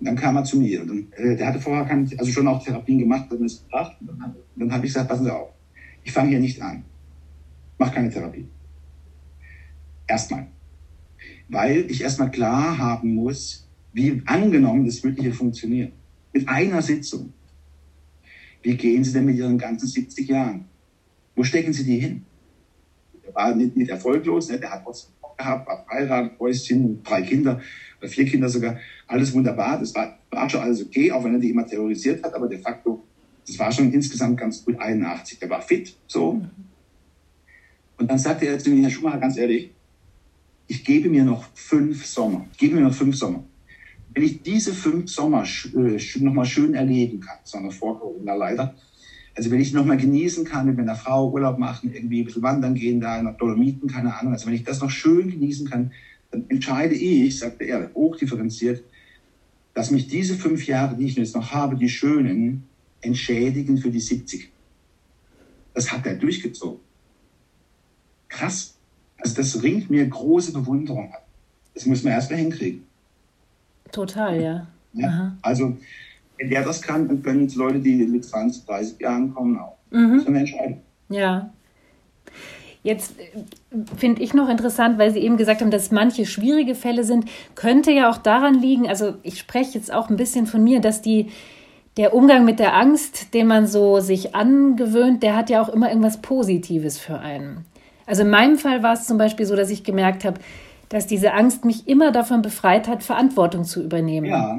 Und dann kam er zu mir. Und, äh, der hatte vorher keine, also schon auch Therapien gemacht, hat mir gebracht. Und dann, dann habe ich gesagt, passen Sie auf. Ich fange hier nicht an. Mach keine Therapie. Erstmal. Weil ich erstmal klar haben muss, wie angenommen das würde hier funktionieren. Mit einer Sitzung. Wie gehen Sie denn mit Ihren ganzen 70 Jahren? Wo stecken Sie die hin? Der war nicht, nicht erfolglos, ne? der hat trotzdem gehabt, war verheiratet, Häuschen, drei Kinder oder vier Kinder sogar. Alles wunderbar. Das war, war schon alles okay, auch wenn er die immer terrorisiert hat, aber de facto, das war schon insgesamt ganz gut 81. Der war fit, so. Und dann sagte er zu mir, Herr Schumacher, ganz ehrlich, ich gebe mir noch fünf Sommer. Ich gebe mir noch fünf Sommer wenn ich diese fünf Sommer äh, nochmal schön erleben kann, sondern vor Corona leider, also wenn ich nochmal genießen kann, mit meiner Frau Urlaub machen, irgendwie ein bisschen wandern gehen, da nach Dolomiten, keine Ahnung, also wenn ich das noch schön genießen kann, dann entscheide ich, sagte er, hochdifferenziert, dass mich diese fünf Jahre, die ich jetzt noch habe, die schönen, entschädigen für die 70. Das hat er durchgezogen. Krass. Also das ringt mir große Bewunderung ab. Das muss man erstmal hinkriegen. Total, ja. ja? Also, wenn der das kann, dann können Leute, die mit 20, 30 Jahren kommen, auch. Mhm. Das ist eine Entscheidung. Ja. Jetzt äh, finde ich noch interessant, weil Sie eben gesagt haben, dass manche schwierige Fälle sind, könnte ja auch daran liegen, also ich spreche jetzt auch ein bisschen von mir, dass die, der Umgang mit der Angst, den man so sich angewöhnt, der hat ja auch immer irgendwas Positives für einen. Also in meinem Fall war es zum Beispiel so, dass ich gemerkt habe, dass diese Angst mich immer davon befreit hat, Verantwortung zu übernehmen. Ja,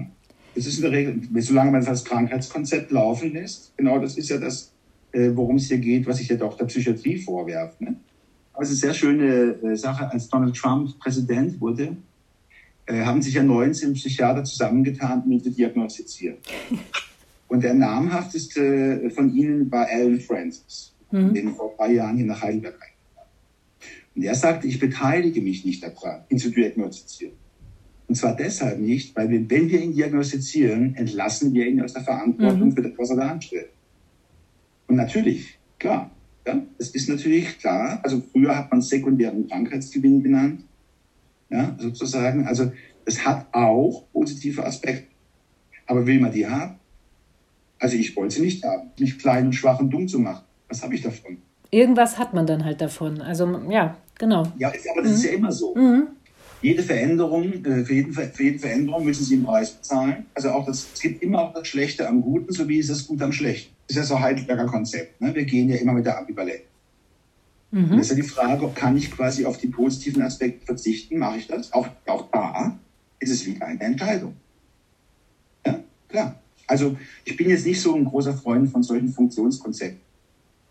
das ist in der Regel, solange man es als Krankheitskonzept laufen lässt, genau das ist ja das, äh, worum es hier geht, was ich ja doch der Psychiatrie vorwerfe. Ne? Aber es ist eine sehr schöne äh, Sache, als Donald Trump Präsident wurde, äh, haben sich ja 19 Psychiater zusammengetan, um ihn zu diagnostizieren. Und der namhafteste von ihnen war Alan Francis, mhm. den vor ein paar Jahren hier nach Heidelberg eingeladen Und er sagte, ich beteilige mich nicht daran, ihn zu diagnostizieren. Und zwar deshalb nicht, weil wir, wenn wir ihn diagnostizieren, entlassen wir ihn aus der Verantwortung mhm. für das, was er da anstellt. Und natürlich, klar, ja, es ist natürlich klar, also früher hat man sekundären Krankheitsgewinn genannt, ja, sozusagen. Also es hat auch positive Aspekte. Aber will man die haben? Also ich wollte sie nicht haben, mich klein und schwach und dumm zu machen. Was habe ich davon? Irgendwas hat man dann halt davon. Also ja, genau. Ja, aber das mhm. ist ja immer so. Mhm. Jede Veränderung, äh, für, jeden, für jede Veränderung müssen Sie einen Preis bezahlen. Also auch das, es gibt immer auch das Schlechte am Guten, so wie es das Gute am Schlechten. Das ist ja so ein Heidelberger Konzept. Ne? Wir gehen ja immer mit der Ambivalenz. Mhm. Das ist ja die Frage, ob kann ich quasi auf die positiven Aspekte verzichten? Mache ich das? Auch, auch da ist es wieder eine Entscheidung. Ja, klar. Also ich bin jetzt nicht so ein großer Freund von solchen Funktionskonzepten.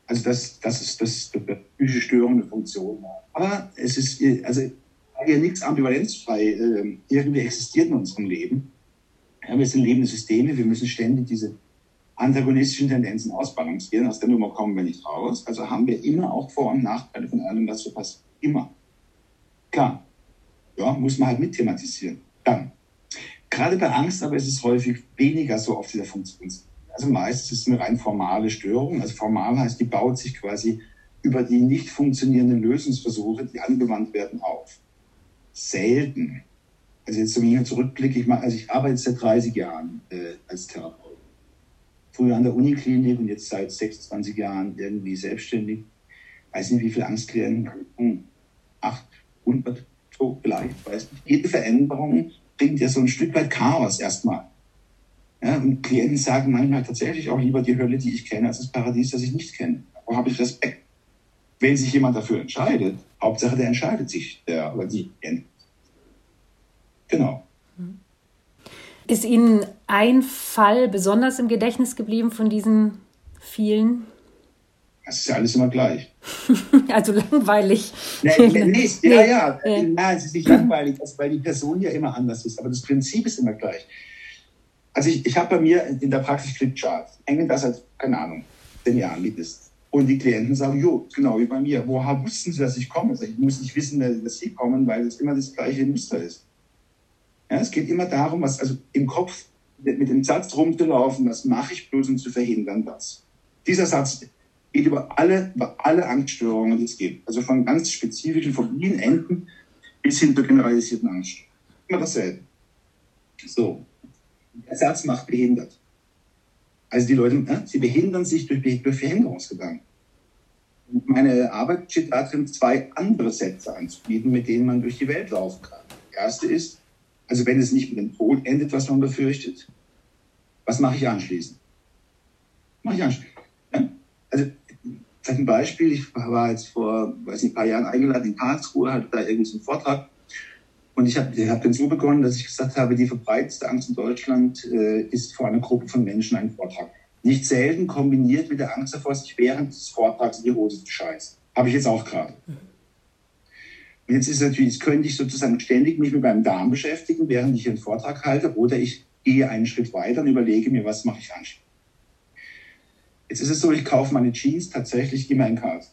Also das, das ist das, psychische störende Funktion. Aber es ist, also ja nichts ambivalenzfrei äh, irgendwie existiert in unserem Leben. Ja, wir sind lebende Systeme, wir müssen ständig diese antagonistischen Tendenzen ausbalancieren. Aus der Nummer kommen wir nicht raus. Also haben wir immer auch Vor- und Nachteile von allem, was so passiert. Immer. Klar. Ja, muss man halt mit thematisieren. Dann. Gerade bei Angst aber ist es häufig weniger so auf dieser Funktion. Also meistens ist es eine rein formale Störung. Also formal heißt, die baut sich quasi über die nicht funktionierenden Lösungsversuche, die angewandt werden, auf selten. Also jetzt, wenn ich zurückblicke, ich, mache, also ich arbeite seit 30 Jahren äh, als Therapeut. Früher an der Uniklinik und jetzt seit 26 Jahren irgendwie selbstständig. Weiß nicht, wie viele Angstklienten, 800 so vielleicht, weiß nicht. Jede Veränderung bringt ja so ein Stück weit Chaos erstmal. Ja, und Klienten sagen manchmal tatsächlich auch lieber die Hölle, die ich kenne, als das Paradies, das ich nicht kenne. Da habe ich Respekt. Wenn sich jemand dafür entscheidet, Hauptsache der entscheidet sich, der oder die. Genau. Ist Ihnen ein Fall besonders im Gedächtnis geblieben von diesen vielen? Das ist ja alles immer gleich. also langweilig. Nee, nee, nee, ja, ja, ja. ja, es ist nicht langweilig, weil die Person ja immer anders ist, aber das Prinzip ist immer gleich. Also ich, ich habe bei mir in der Praxis Flipcharts, hängen das seit, keine Ahnung, zehn Jahren liegt es. Und die Klienten sagen, jo, genau wie bei mir. Woher wussten sie, dass ich komme? Also ich muss nicht wissen, dass sie kommen, weil es immer das gleiche Muster ist. Ja, es geht immer darum, was, also im Kopf mit dem Satz rumzulaufen, was mache ich bloß, um zu verhindern das. Dieser Satz geht über alle, über alle Angststörungen, die es gibt. Also von ganz spezifischen Phobien, Enden bis hin zur generalisierten Angst. Immer dasselbe. So. Der Satz macht behindert. Also die Leute, ja, sie behindern sich durch, durch Verhinderungsgedanken. Meine Arbeit besteht darin, zwei andere Sätze anzubieten, mit denen man durch die Welt laufen kann. Der erste ist, also wenn es nicht mit dem Tod endet, was man befürchtet, was mache ich anschließend? Mache ich anschließend? Also vielleicht ein Beispiel, ich war jetzt vor, weiß nicht, ein paar Jahren eingeladen in Karlsruhe, hatte da irgendwie so Vortrag und ich habe hab dann so begonnen, dass ich gesagt habe, die verbreitetste Angst in Deutschland äh, ist vor einer Gruppe von Menschen einen Vortrag. Nicht selten kombiniert mit der Angst davor, sich während des Vortrags in die Hose zu scheißen. Habe ich jetzt auch gerade. Und jetzt ist natürlich, jetzt könnte ich sozusagen ständig mich mit meinem Darm beschäftigen, während ich einen Vortrag halte, oder ich gehe einen Schritt weiter und überlege mir, was mache ich anschließend. Jetzt ist es so, ich kaufe meine Jeans tatsächlich immer in Cars.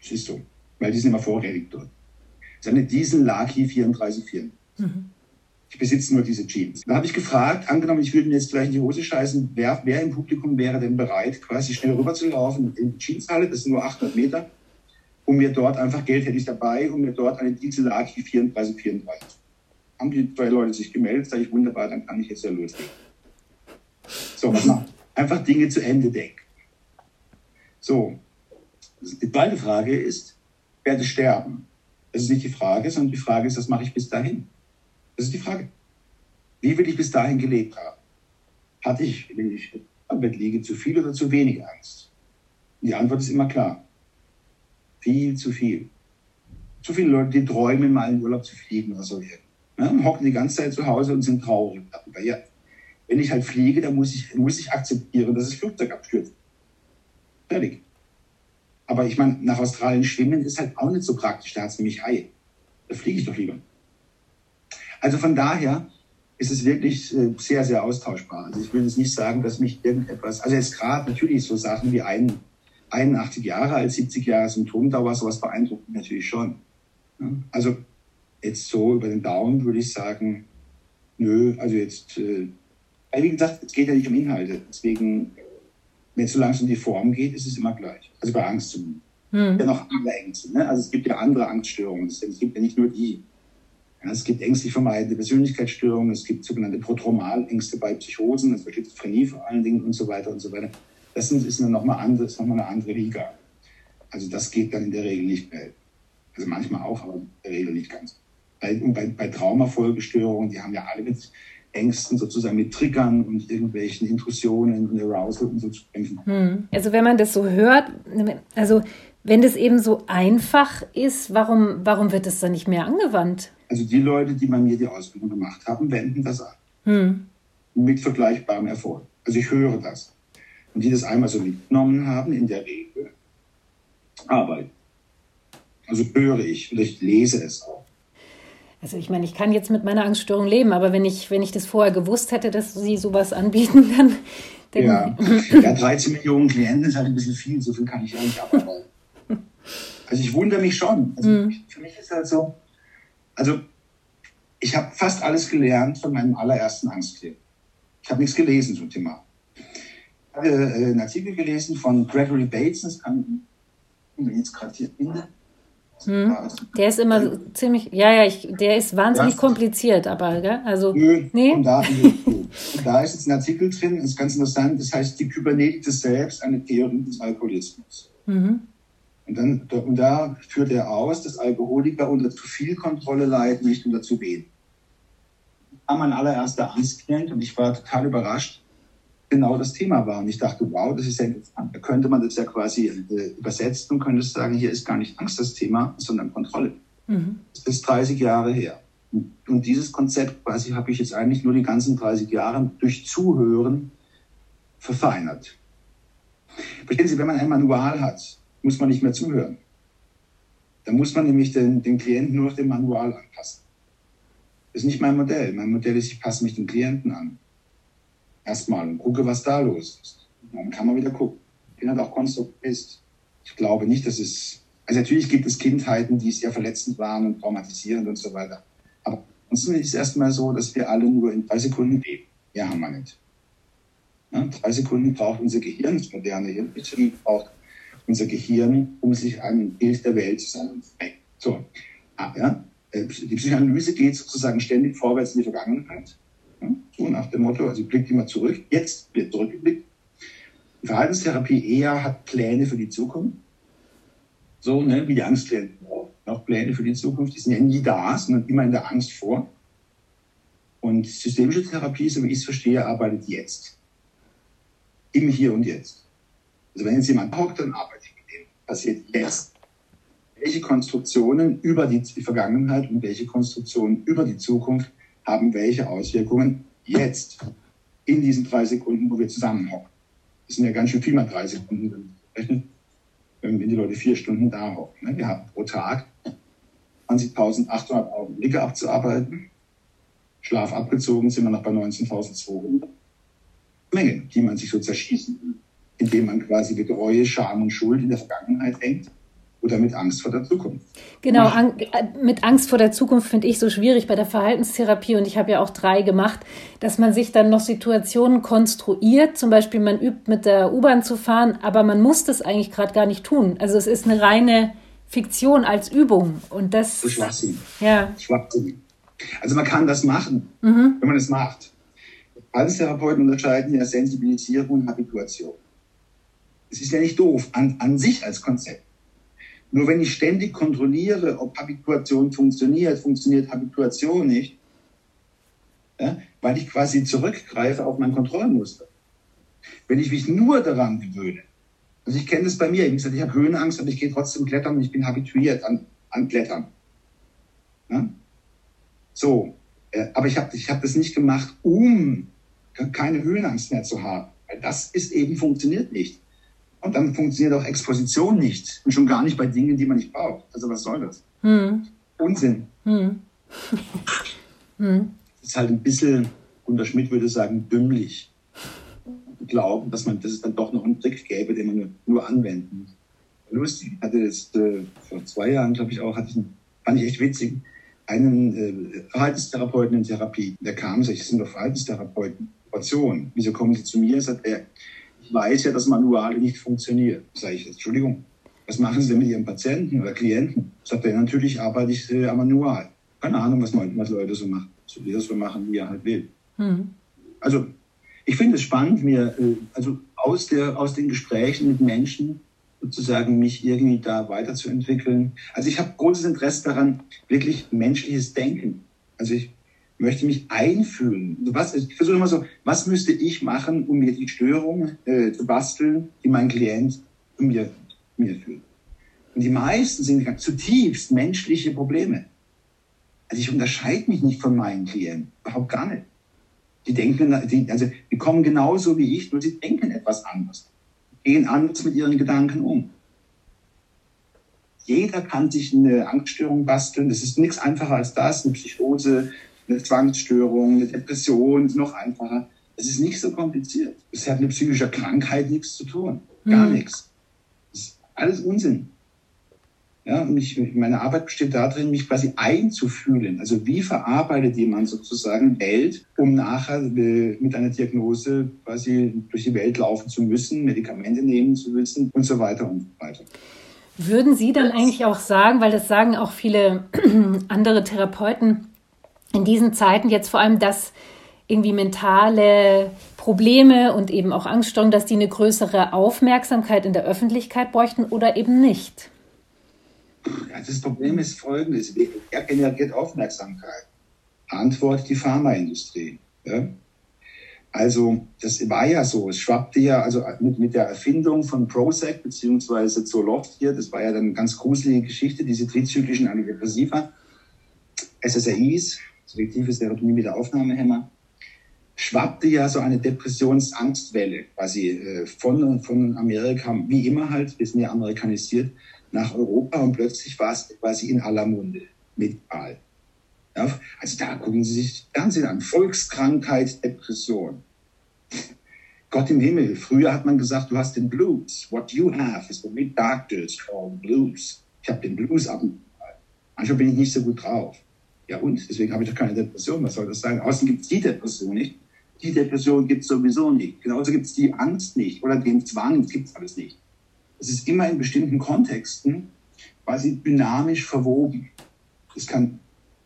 Siehst du, weil die sind immer vorrätig dort ist eine Diesel Lucky 34 Mhm. Ich besitze nur diese Jeans. Da habe ich gefragt, angenommen, ich würde mir jetzt gleich in die Hose scheißen, wer, wer im Publikum wäre denn bereit, quasi schnell rüberzulaufen in die Jeanshalle, das sind nur 800 Meter, um mir dort einfach Geld hätte ich dabei, um mir dort eine Diesel Lucky 34 34 haben die zwei Leute sich gemeldet, sage ich, wunderbar, dann kann ich jetzt ja loslegen. So, was macht? Einfach Dinge zu Ende denken. So, die zweite Frage ist, werde sterben. Das ist nicht die Frage, sondern die Frage ist, was mache ich bis dahin? Das ist die Frage. Wie will ich bis dahin gelebt haben? Hatte ich, wenn ich am Bett liege, zu viel oder zu wenig Angst? Und die Antwort ist immer klar. Viel zu viel. Zu viele Leute, die träumen, mal in Urlaub zu fliegen oder so. Ja, und hocken die ganze Zeit zu Hause und sind traurig darüber. Ja, wenn ich halt fliege, dann muss ich, muss ich akzeptieren, dass das Flugzeug abstürzt. Fertig. Aber ich meine, nach Australien schwimmen ist halt auch nicht so praktisch. Da hat es nämlich Haie. Da fliege ich doch lieber. Also von daher ist es wirklich äh, sehr, sehr austauschbar. Also ich will jetzt nicht sagen, dass mich irgendetwas, also jetzt gerade natürlich so Sachen wie ein, 81 Jahre alt, 70 Jahre Symptomdauer, sowas beeindruckt mich natürlich schon. Also jetzt so über den Daumen würde ich sagen, nö, also jetzt, äh, wie gesagt, es geht ja nicht um Inhalte. Deswegen wenn es so langsam um die Form geht, ist es immer gleich. Also bei Angst zumindest. Hm. Ja noch andere Ängste. Ne? Also es gibt ja andere Angststörungen. Es gibt ja nicht nur die. Ja, es gibt ängstlich vermeidende Persönlichkeitsstörungen, es gibt sogenannte Protromalängste bei Psychosen, also Schizophrenie vor allen Dingen und so weiter und so weiter. Das ist nochmal andere, noch eine andere Liga. Also das geht dann in der Regel nicht mehr. Also manchmal auch, aber in der Regel nicht ganz. Bei, bei, bei Traumafolgestörungen, die haben ja alle mit Ängsten sozusagen mit Triggern und irgendwelchen Intrusionen und Arousal und so zu kämpfen. Hm. Also wenn man das so hört, also wenn das eben so einfach ist, warum, warum wird das dann nicht mehr angewandt? Also die Leute, die bei mir die Ausbildung gemacht haben, wenden das an. Hm. Mit vergleichbarem Erfolg. Also ich höre das. Und die das einmal so mitgenommen haben, in der Regel arbeiten. Also höre ich und ich lese es auch. Also ich meine, ich kann jetzt mit meiner Angststörung leben, aber wenn ich, wenn ich das vorher gewusst hätte, dass Sie sowas anbieten, dann... dann ja. ja, 13 Millionen Klienten ist halt ein bisschen viel, so viel kann ich ja nicht abarbeiten. Also ich wundere mich schon. Also mhm. Für mich ist halt so, also ich habe fast alles gelernt von meinem allerersten Angstklienten. Ich habe nichts gelesen zum Thema. Ich habe äh, einen Artikel gelesen von Gregory Bates, das kann ich jetzt gerade hier finden. Hm. Der ist immer so ziemlich, ja, ja, ich, der ist wahnsinnig ja. kompliziert, aber, gell? Also, Nö, nee. Und da, und da ist jetzt ein Artikel drin, das ist ganz interessant, das heißt die Kybernetik selbst, eine Theorie des Alkoholismus. Mhm. Und, dann, und da führt er aus, dass Alkoholiker unter zu viel Kontrolle leiden, nicht unter zu wenig. War mein allererster Angstklient und ich war total überrascht, genau das Thema war. Und ich dachte, wow, das ist ja interessant. Da könnte man das ja quasi äh, übersetzen und könnte sagen, hier ist gar nicht Angst das Thema, sondern Kontrolle. Mhm. Das ist 30 Jahre her. Und dieses Konzept quasi habe ich jetzt eigentlich nur die ganzen 30 Jahre durch Zuhören verfeinert. Verstehen Sie, wenn man ein Manual hat, muss man nicht mehr zuhören. Da muss man nämlich den, den Klienten nur auf dem Manual anpassen. Das ist nicht mein Modell. Mein Modell ist, ich passe mich den Klienten an erstmal und gucke, was da los ist. Und dann kann man wieder gucken. Ich bin halt auch konstruktist. Ich glaube nicht, dass es, also natürlich gibt es Kindheiten, die sehr verletzend waren und traumatisierend und so weiter. Aber ansonsten ist es erstmal so, dass wir alle nur in drei Sekunden leben. Mehr haben wir nicht. Ja, drei Sekunden braucht unser Gehirn, das moderne Hirn braucht unser Gehirn, um sich ein Bild der Welt zu sein. So, ah, ja, äh, die Psychoanalyse geht sozusagen ständig vorwärts in die Vergangenheit. So nach dem Motto, also blickt immer zurück, jetzt wird zurückgeblickt. Die Verhaltenstherapie eher hat Pläne für die Zukunft. So, ne, wie die Angstklienten auch. Auch Pläne für die Zukunft. Die sind ja nie da, sondern immer in der Angst vor. Und systemische Therapie, so wie ich es verstehe, arbeitet jetzt. Im Hier und Jetzt. Also wenn jetzt jemand hockt, dann arbeitet mit dem. Passiert jetzt. Welche Konstruktionen über die Vergangenheit und welche Konstruktionen über die Zukunft haben welche Auswirkungen jetzt in diesen drei Sekunden, wo wir zusammenhocken. Das sind ja ganz schön viel mal drei Sekunden wenn die Leute vier Stunden da hocken. Ne? Wir haben pro Tag 20.800 Augenblicke abzuarbeiten. Schlaf abgezogen sind wir noch bei 19.200. Menge, die man sich so zerschießen will, indem man quasi mit Reue, Scham und Schuld in der Vergangenheit hängt oder mit Angst vor der Zukunft. Genau, an, äh, mit Angst vor der Zukunft finde ich so schwierig bei der Verhaltenstherapie und ich habe ja auch drei gemacht, dass man sich dann noch Situationen konstruiert. Zum Beispiel, man übt mit der U-Bahn zu fahren, aber man muss das eigentlich gerade gar nicht tun. Also es ist eine reine Fiktion als Übung und das. Das Schwachsinn. Ja. Schwachsinn. Also man kann das machen, mhm. wenn man es macht. Verhaltenstherapeuten unterscheiden ja Sensibilisierung und Habituation. Es ist ja nicht doof an, an sich als Konzept. Nur wenn ich ständig kontrolliere, ob Habituation funktioniert, funktioniert Habituation nicht, ja, weil ich quasi zurückgreife auf mein Kontrollmuster. Wenn ich mich nur daran gewöhne, also ich kenne das bei mir, ich, ich habe Höhenangst, aber ich gehe trotzdem klettern und ich bin habituiert an, an Klettern. Ja? So, äh, aber ich habe ich hab das nicht gemacht, um keine Höhenangst mehr zu haben. Weil das ist eben funktioniert nicht. Und dann funktioniert auch Exposition nicht. Und schon gar nicht bei Dingen, die man nicht braucht. Also was soll das? Hm. Unsinn. Hm. hm. Das ist halt ein bisschen, Gunter Schmidt würde sagen, dümmlich. Glauben, dass man, dass es dann doch noch einen Trick gäbe, den man nur, nur anwenden muss. Lustig, ich hatte jetzt äh, vor zwei Jahren, glaube ich auch, hatte ich einen, fand ich echt witzig, einen äh, Verhaltenstherapeuten in Therapie. Der kam, so, ich sind doch Verhaltenstherapeuten. Wieso kommen Sie zu mir? Sagt er, weiß ja, dass Manuale nicht funktionieren. Sage ich, Entschuldigung, was machen Sie denn mit Ihrem Patienten oder Klienten? Sagt er, natürlich arbeite ich äh, am Manual. Keine Ahnung, was, man, was Leute so machen. So jeder so machen, wie er halt will. Mhm. Also, ich finde es spannend, mir, äh, also aus, der, aus den Gesprächen mit Menschen sozusagen mich irgendwie da weiterzuentwickeln. Also ich habe großes Interesse daran, wirklich menschliches Denken. Also ich möchte mich einfühlen. Was, ich versuche immer so, was müsste ich machen, um mir die Störung äh, zu basteln, die mein Klient mir, mir führt. Und die meisten sind zutiefst menschliche Probleme. Also ich unterscheide mich nicht von meinen Klienten, überhaupt gar nicht. Die denken, die, also die kommen genauso wie ich, nur sie denken etwas anders gehen anders mit ihren Gedanken um. Jeder kann sich eine Angststörung basteln. Das ist nichts einfacher als das. Eine Psychose, eine Zwangsstörung, eine Depression ist noch einfacher. Es ist nicht so kompliziert. Es hat mit psychischer Krankheit nichts zu tun. Gar mhm. nichts. Das ist alles Unsinn. Ja, und ich, meine Arbeit besteht darin, mich quasi einzufühlen. Also wie verarbeitet jemand sozusagen Welt, um nachher äh, mit einer Diagnose quasi durch die Welt laufen zu müssen, Medikamente nehmen zu müssen und so weiter und so weiter. Würden Sie dann eigentlich auch sagen, weil das sagen auch viele andere Therapeuten in diesen Zeiten jetzt vor allem, dass irgendwie mentale Probleme und eben auch Angststörungen, dass die eine größere Aufmerksamkeit in der Öffentlichkeit bräuchten oder eben nicht? Das Problem ist folgendes. Wer generiert Aufmerksamkeit? Antwort die Pharmaindustrie. Ja? Also das war ja so, es schwappte ja, also mit, mit der Erfindung von Prozac beziehungsweise Zoloft hier, das war ja dann eine ganz gruselige Geschichte, diese trizyklischen Antidepressiva, SSRIs, selektive Serotonin mit der Aufnahmehemmer, schwappte ja so eine Depressionsangstwelle quasi äh, von, von Amerika, wie immer halt, wir sind ja amerikanisiert, nach Europa und plötzlich war es quasi in aller Munde medial. Ja, also da gucken Sie sich Fernsehen an. Volkskrankheit, Depression. Gott im Himmel. Früher hat man gesagt, du hast den Blues. What you have is what we doctors call blues. Ich habe den Blues ab und Manchmal bin ich nicht so gut drauf. Ja und? Deswegen habe ich doch keine Depression. Was soll das sagen? Außerdem gibt es die Depression nicht. Die Depression gibt es sowieso nicht. Genauso gibt es die Angst nicht oder den Zwang. Das gibt es alles nicht es ist immer in bestimmten Kontexten quasi dynamisch verwoben. Es kann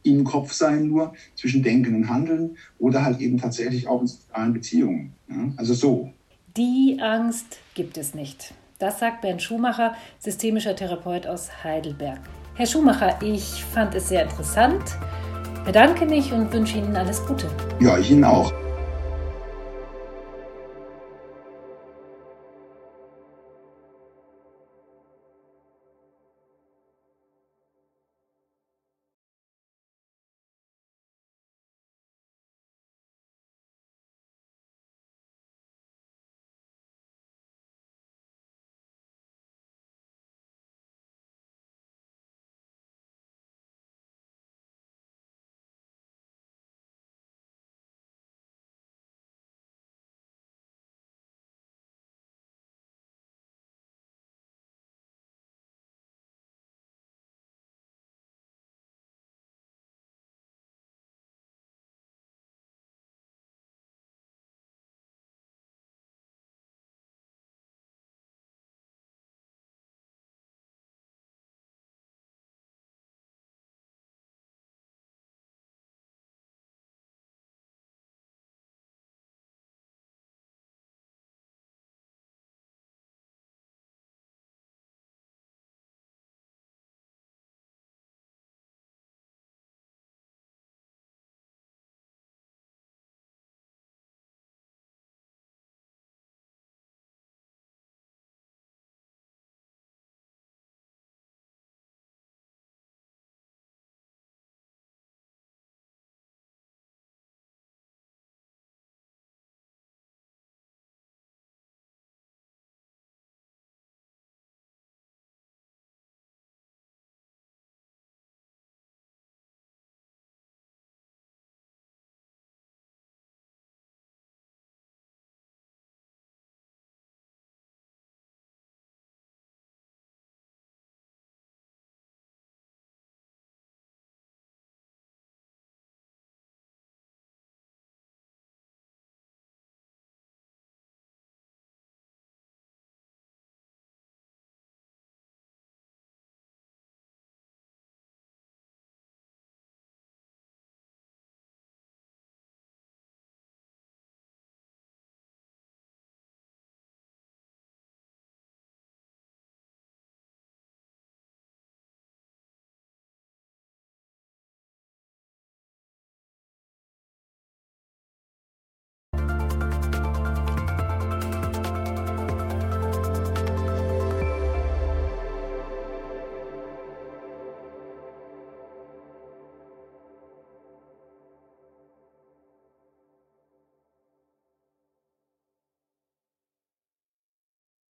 im Kopf sein nur zwischen Denken und Handeln oder halt eben tatsächlich auch in sozialen Beziehungen. Ja? Also so. Die Angst gibt es nicht. Das sagt Bernd Schumacher, systemischer Therapeut aus Heidelberg. Herr Schumacher, ich fand es sehr interessant, bedanke mich und wünsche Ihnen alles Gute. Ja, ich Ihnen auch.